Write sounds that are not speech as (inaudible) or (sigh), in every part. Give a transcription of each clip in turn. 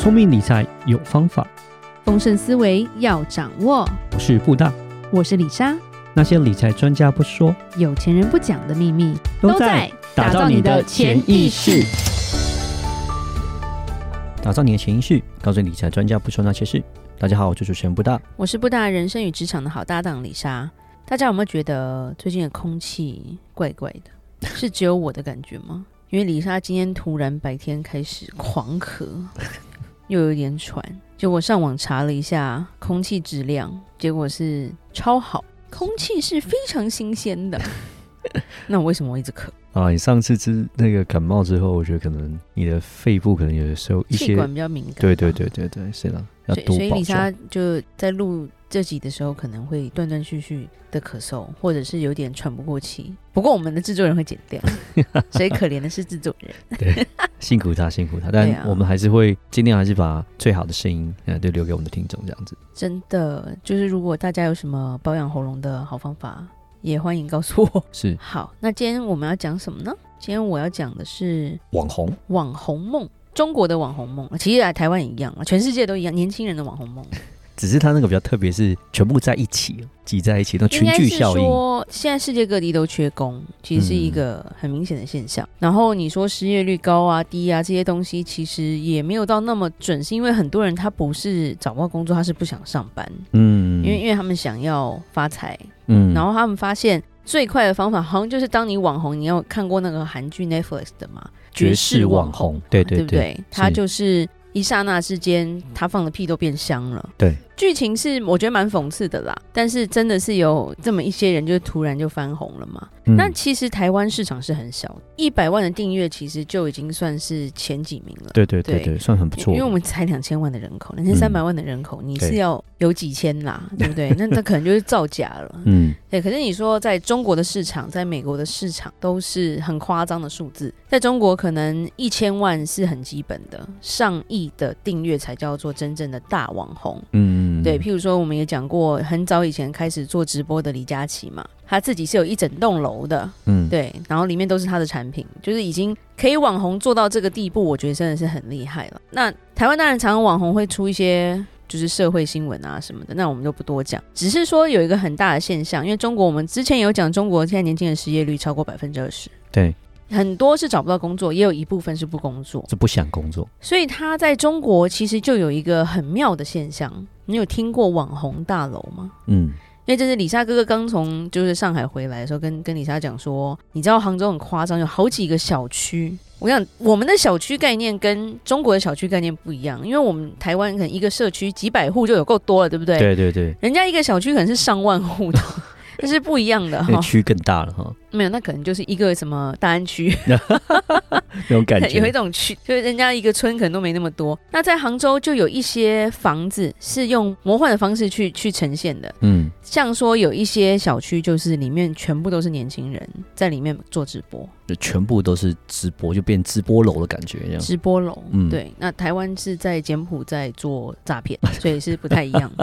聪明理财有方法，丰盛思维要掌握。我是布大，我是李莎。那些理财专家不说，有钱人不讲的秘密，都在打造你的潜意识。打造你的潜意识，告诉理财专家不说那些事。大家好，我是主持人布大，我是布大人生与职场的好搭档李莎。大家有没有觉得最近的空气怪怪的？(laughs) 是只有我的感觉吗？因为李莎今天突然白天开始狂咳，又有点喘，结果上网查了一下空气质量，结果是超好，空气是非常新鲜的。(laughs) 那我为什么会一直咳？啊，你上次吃那个感冒之后，我觉得可能你的肺部可能有的时候一些气管比较敏感。对对对对对，是的，要多保重。所以李莎就在录这集的时候，可能会断断续续的咳嗽，或者是有点喘不过气。不过我们的制作人会剪掉，(laughs) 所以可怜的是制作人。对，辛苦他，辛苦他。但我们还是会尽量还是把最好的声音，嗯，就留给我们的听众，这样子。真的，就是如果大家有什么保养喉咙的好方法。也欢迎告诉我。是好，那今天我们要讲什么呢？今天我要讲的是网红，网红梦，中国的网红梦，其实来台湾也一样啊，全世界都一样，年轻人的网红梦。只是他那个比较特别，是全部在一起，挤在一起，那群聚效应。说现在世界各地都缺工，其实是一个很明显的现象。嗯、然后你说失业率高啊、低啊这些东西，其实也没有到那么准，是因为很多人他不是找不到工作，他是不想上班。嗯，因为因为他们想要发财。嗯，然后他们发现最快的方法，好像就是当你网红，你有看过那个韩剧 Netflix 的嘛？绝世网红，对对对，对不对？他就是。一刹那之间，他放的屁都变香了。对，剧情是我觉得蛮讽刺的啦。但是真的是有这么一些人，就突然就翻红了嘛。嗯、那其实台湾市场是很小，一百万的订阅其实就已经算是前几名了。对对对对，对算很不错。因为我们才两千万的人口，两千三百万的人口，你是要有几千啦，对，对不对？那那可能就是造假了。(laughs) 嗯，对。可是你说在中国的市场，在美国的市场都是很夸张的数字。在中国，可能一千万是很基本的，上亿。的订阅才叫做真正的大网红，嗯，对，譬如说，我们也讲过，很早以前开始做直播的李佳琦嘛，他自己是有一整栋楼的，嗯，对，然后里面都是他的产品，就是已经可以网红做到这个地步，我觉得真的是很厉害了。那台湾当然常常网红会出一些就是社会新闻啊什么的，那我们就不多讲，只是说有一个很大的现象，因为中国我们之前有讲，中国现在年轻人失业率超过百分之二十，对。很多是找不到工作，也有一部分是不工作，是不想工作。所以他在中国其实就有一个很妙的现象。你有听过网红大楼吗？嗯，因为这是李莎哥哥刚从就是上海回来的时候跟，跟跟李莎讲说，你知道杭州很夸张，有好几个小区。我想我们的小区概念跟中国的小区概念不一样，因为我们台湾可能一个社区几百户就有够多了，对不对？对对对。人家一个小区可能是上万户的，这是不一样的哈。区更大了哈。(laughs) 没有，那可能就是一个什么大安区，(laughs) 那种感觉。(laughs) 有一种区，就是人家一个村可能都没那么多。那在杭州就有一些房子是用魔幻的方式去去呈现的。嗯，像说有一些小区，就是里面全部都是年轻人在里面做直播，就全部都是直播，就变直播楼的感觉这样。直播楼，嗯，对。那台湾是在柬埔寨做诈骗，所以是不太一样。(laughs)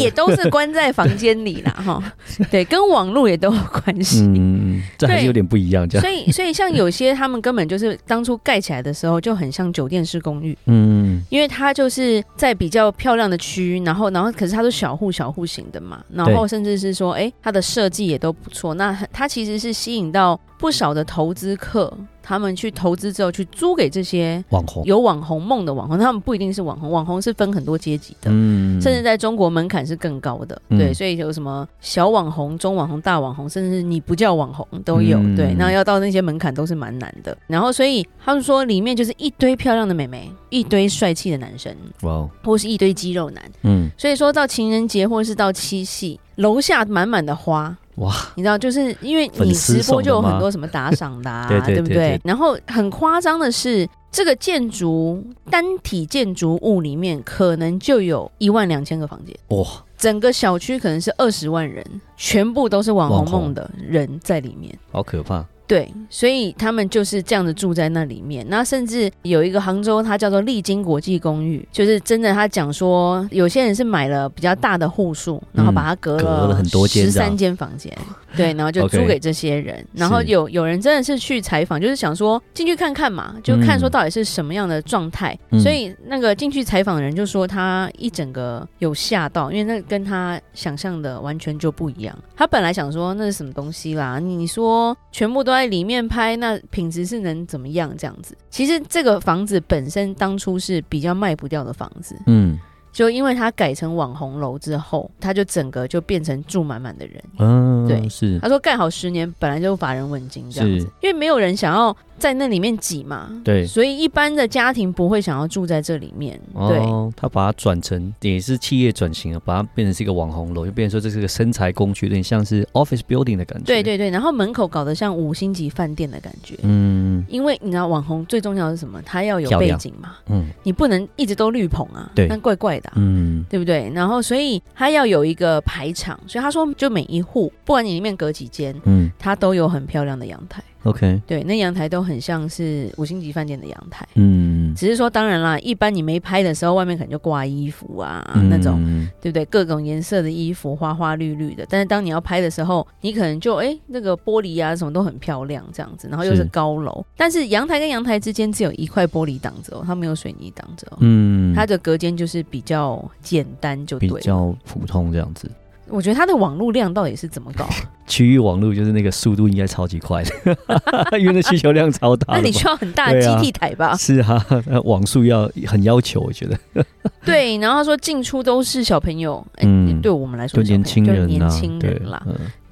也都是关在房间里啦，哈。对，跟网络也都有。关系，嗯，这还是有点不一样，这样。所以，所以像有些他们根本就是当初盖起来的时候就很像酒店式公寓，嗯，因为它就是在比较漂亮的区，然后，然后可是它都小户小户型的嘛，然后甚至是说，哎，它的设计也都不错，那它其实是吸引到不少的投资客。他们去投资之后，去租给这些网红有网红梦的网红，他们不一定是网红，网红是分很多阶级的，嗯，甚至在中国门槛是更高的，嗯、对，所以有什么小网红、中网红、大网红，甚至是你不叫网红都有，嗯、对，那要到那些门槛都是蛮难的。然后，所以他们说里面就是一堆漂亮的美眉，一堆帅气的男生，哇，或是一堆肌肉男，嗯，所以说到情人节或者是到七夕，楼下满满的花。哇，你知道，就是因为你直播就有很多什么打赏的、啊，(laughs) 对，对，对，对，对不对？然后很夸张的是，这个建筑单体建筑物里面可能就有一万两千个房间。哇，整个小区可能是二十万人，全部都是网红梦的人在里面，好可怕。对，所以他们就是这样子住在那里面。那甚至有一个杭州，它叫做丽晶国际公寓，就是真的，他讲说有些人是买了比较大的户数，然后把它隔了很多间十三间房间，(laughs) 对，然后就租给这些人。Okay, 然后有有人真的是去采访，就是想说进去看看嘛，就看说到底是什么样的状态。嗯、所以那个进去采访的人就说他一整个有吓到，因为那跟他想象的完全就不一样。他本来想说那是什么东西啦，你说全部都在里面拍，那品质是能怎么样？这样子，其实这个房子本身当初是比较卖不掉的房子，嗯。就因为他改成网红楼之后，他就整个就变成住满满的人。嗯，对，是。他说盖好十年，本来就乏人问津这样子，因为没有人想要在那里面挤嘛。对，所以一般的家庭不会想要住在这里面。对，哦、他把它转成也是企业转型了，把它变成是一个网红楼，就变成说这是个生财工具，有点像是 office building 的感觉。对对对，然后门口搞得像五星级饭店的感觉。嗯，因为你知道网红最重要的是什么？他要有背景嘛。嗯，你不能一直都绿棚啊。对，那怪怪的。嗯，对不对？然后，所以他要有一个排场，所以他说，就每一户，不管你里面隔几间，嗯，他都有很漂亮的阳台。OK，对，那阳台都很像是五星级饭店的阳台。嗯，只是说，当然啦，一般你没拍的时候，外面可能就挂衣服啊，嗯、那种，对不对？各种颜色的衣服，花花绿绿的。但是当你要拍的时候，你可能就哎，那个玻璃啊什么都很漂亮，这样子，然后又是高楼，是但是阳台跟阳台之间只有一块玻璃挡着哦，它没有水泥挡着哦。嗯，它的隔间就是比较简单，就对，比较普通这样子。我觉得它的网络量到底是怎么搞？(laughs) 区域网络就是那个速度应该超级快的，(laughs) 因为那需求量超大。那你需要很大的基地台吧？啊是啊，(laughs) 网速要很要求，我觉得。对，然后他说进出都是小朋友，嗯，对我们来说年轻人，年轻人啦，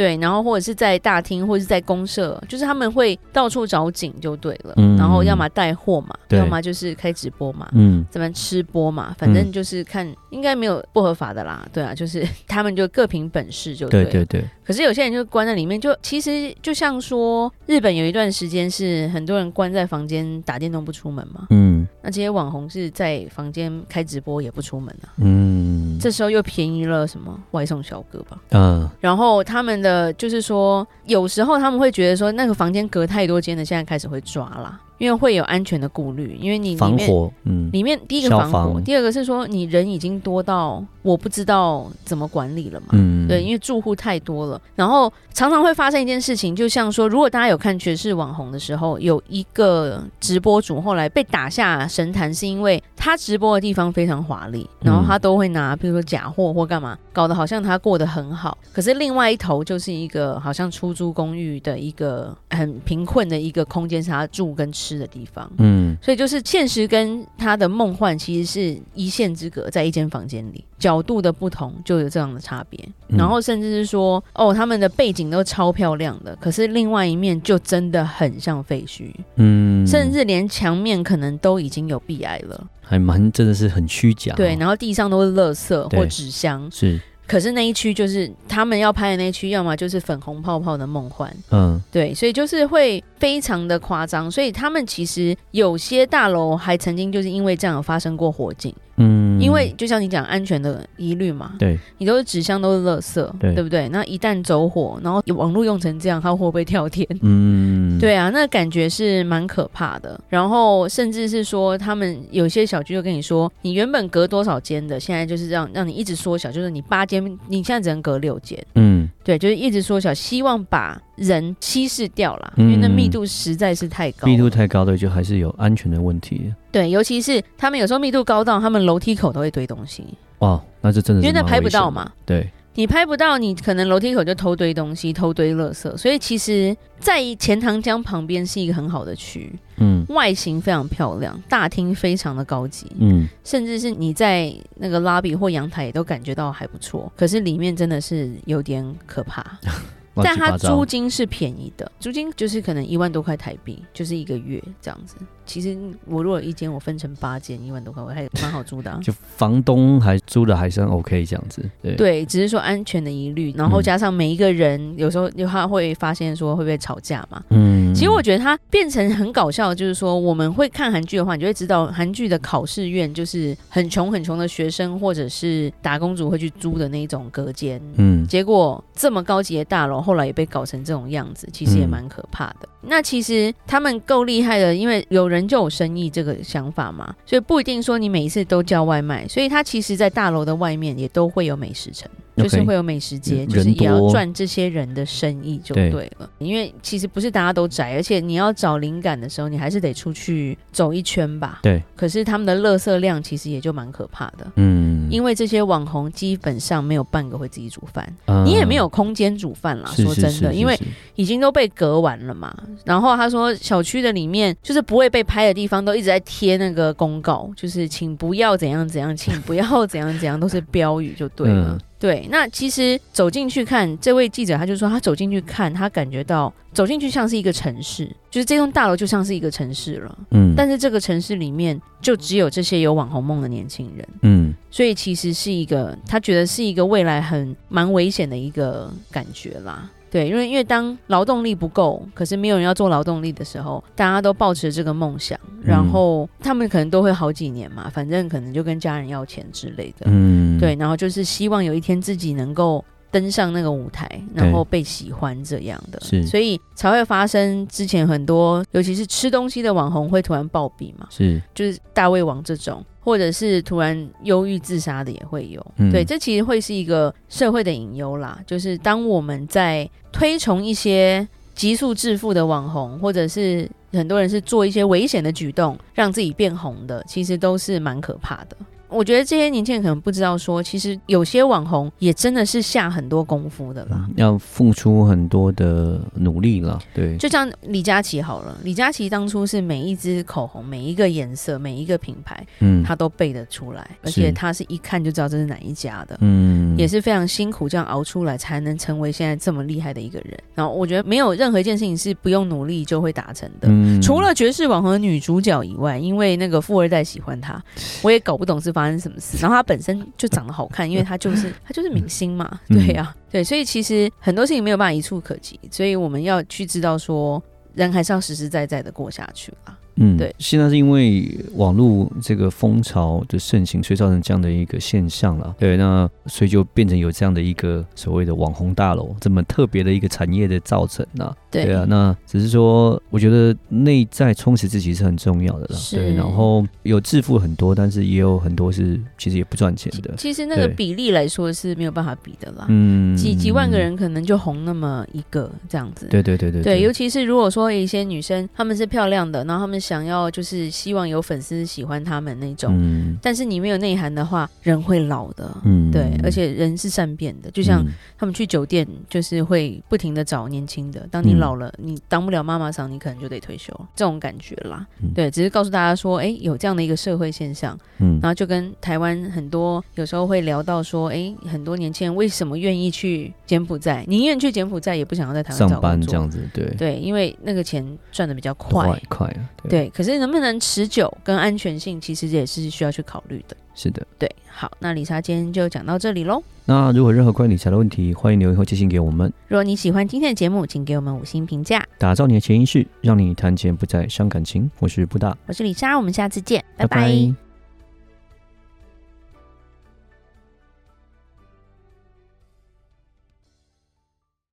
对，然后或者是在大厅，或者是在公社，就是他们会到处找景就对了，然后要么带货嘛，要么就是开直播嘛，嗯，怎么吃播嘛，反正就是看，应该没有不合法的啦，对啊，就是 (laughs) 他们就各凭本事就对，对对对。可是有些人就关在里面，就其实就像说，日本有一段时间是很多人关在房间打电动不出门嘛。嗯，那这些网红是在房间开直播也不出门啊。嗯，这时候又便宜了什么外送小哥吧。嗯，然后他们的就是说，有时候他们会觉得说，那个房间隔太多间的，现在开始会抓啦。因为会有安全的顾虑，因为你里面，防火，嗯，里面第一个防火，防。第二个是说你人已经多到我不知道怎么管理了嘛，嗯，对，因为住户太多了，然后常常会发生一件事情，就像说，如果大家有看爵士网红的时候，有一个直播主后来被打下神坛，是因为他直播的地方非常华丽，然后他都会拿，比如说假货或干嘛，搞得好像他过得很好，可是另外一头就是一个好像出租公寓的一个很贫困的一个空间，是他住跟吃。的地方，嗯，所以就是现实跟他的梦幻其实是一线之隔，在一间房间里，角度的不同就有这样的差别。嗯、然后甚至是说，哦，他们的背景都超漂亮的，可是另外一面就真的很像废墟，嗯，甚至连墙面可能都已经有壁癌了，还蛮真的是很虚假、哦。对，然后地上都是垃圾或纸箱，是。可是那一区就是他们要拍的那一区，要么就是粉红泡泡的梦幻，嗯，对，所以就是会非常的夸张，所以他们其实有些大楼还曾经就是因为这样有发生过火警。嗯，因为就像你讲安全的疑虑嘛，对，你都是纸箱都是垃圾，对，对不对？那一旦走火，然后网络用成这样，它会不会跳天？嗯，对啊，那感觉是蛮可怕的。然后甚至是说，他们有些小区就跟你说，你原本隔多少间的，现在就是让让你一直缩小，就是你八间，你现在只能隔六间。嗯，对，就是一直缩小，希望把人稀释掉了，因为那密度实在是太高，密度太高的就还是有安全的问题。对，尤其是他们有时候密度高到他们楼梯口都会堆东西。哦，那这真的是因为那拍不到嘛。对，你拍不到，你可能楼梯口就偷堆东西，偷堆垃圾。所以其实，在钱塘江旁边是一个很好的区，嗯，外形非常漂亮，大厅非常的高级，嗯，甚至是你在那个 lobby 或阳台也都感觉到还不错。可是里面真的是有点可怕。(laughs) 但它租金是便宜的，租金就是可能一万多块台币，就是一个月这样子。其实我如果一间我分成八间，一万多块我还蛮好租的，啊。(laughs) 就房东还租的还算 OK 这样子。对，对，只是说安全的疑虑，然后加上每一个人有时候他会发现说会不会吵架嘛。嗯。嗯，其实我觉得它变成很搞笑，就是说我们会看韩剧的话，你就会知道韩剧的考试院就是很穷很穷的学生或者是打工族会去租的那种隔间。嗯，结果这么高级的大楼后来也被搞成这种样子，其实也蛮可怕的。嗯、那其实他们够厉害的，因为有人就有生意这个想法嘛，所以不一定说你每一次都叫外卖，所以他其实在大楼的外面也都会有美食城。就是会有美食街，就是也要赚这些人的生意就对了。因为其实不是大家都宅，而且你要找灵感的时候，你还是得出去走一圈吧。对。可是他们的垃圾量其实也就蛮可怕的。嗯。因为这些网红基本上没有半个会自己煮饭，你也没有空间煮饭啦。说真的，因为已经都被隔完了嘛。然后他说，小区的里面就是不会被拍的地方，都一直在贴那个公告，就是请不要怎样怎样，请不要怎样怎样，都是标语就对了。对，那其实走进去看，这位记者他就说，他走进去看，他感觉到走进去像是一个城市，就是这栋大楼就像是一个城市了。嗯，但是这个城市里面就只有这些有网红梦的年轻人。嗯，所以其实是一个，他觉得是一个未来很蛮危险的一个感觉啦。对，因为因为当劳动力不够，可是没有人要做劳动力的时候，大家都抱持这个梦想，然后他们可能都会好几年嘛，反正可能就跟家人要钱之类的，嗯，对，然后就是希望有一天自己能够登上那个舞台，然后被喜欢这样的，是，所以才会发生之前很多，尤其是吃东西的网红会突然暴毙嘛，是，就是大胃王这种。或者是突然忧郁自杀的也会有，嗯、对，这其实会是一个社会的隐忧啦。就是当我们在推崇一些急速致富的网红，或者是很多人是做一些危险的举动，让自己变红的，其实都是蛮可怕的。我觉得这些年轻人可能不知道说，说其实有些网红也真的是下很多功夫的啦，要付出很多的努力了。对，就像李佳琦好了，李佳琦当初是每一支口红、每一个颜色、每一个品牌，嗯，他都背得出来，而且他是一看就知道这是哪一家的，嗯，也是非常辛苦这样熬出来，才能成为现在这么厉害的一个人。然后我觉得没有任何一件事情是不用努力就会达成的，嗯，除了绝世网红的女主角以外，因为那个富二代喜欢她，我也搞不懂是发生什么事，然后他本身就长得好看，因为他就是 (laughs) 他就是明星嘛，对呀、啊，对，所以其实很多事情没有办法一触可及，所以我们要去知道说，人还是要实实在在的过下去啊。嗯，对，现在是因为网络这个风潮的盛行，所以造成这样的一个现象了。对，那所以就变成有这样的一个所谓的网红大楼这么特别的一个产业的造成呢。对，对啊，那只是说，我觉得内在充实自己是很重要的啦。是。对，然后有致富很多，但是也有很多是其实也不赚钱的。其实那个比例来说是没有办法比的啦。嗯。几几万个人可能就红那么一个这样子。对对对对。对，尤其是如果说一些女生她们是漂亮的，然后她们。想要就是希望有粉丝喜欢他们那种，嗯、但是你没有内涵的话，人会老的，嗯，对，而且人是善变的，就像他们去酒店，就是会不停的找年轻的。当你老了，嗯、你当不了妈妈桑，你可能就得退休，这种感觉啦。嗯、对，只是告诉大家说，哎、欸，有这样的一个社会现象，嗯，然后就跟台湾很多有时候会聊到说，哎、欸，很多年轻人为什么愿意去柬埔寨，宁愿去柬埔寨也不想要在台湾上班这样子，对，对，因为那个钱赚的比较快，快，快啊，对。可是能不能持久跟安全性，其实也是需要去考虑的。是的，对。好，那理查今天就讲到这里喽。那如果任何关于理财的问题，欢迎留言或寄信给我们。如果你喜欢今天的节目，请给我们五星评价。打造你的潜意识，让你谈钱不再伤感情。我是布大，我是李莎，我们下次见，拜拜。拜拜。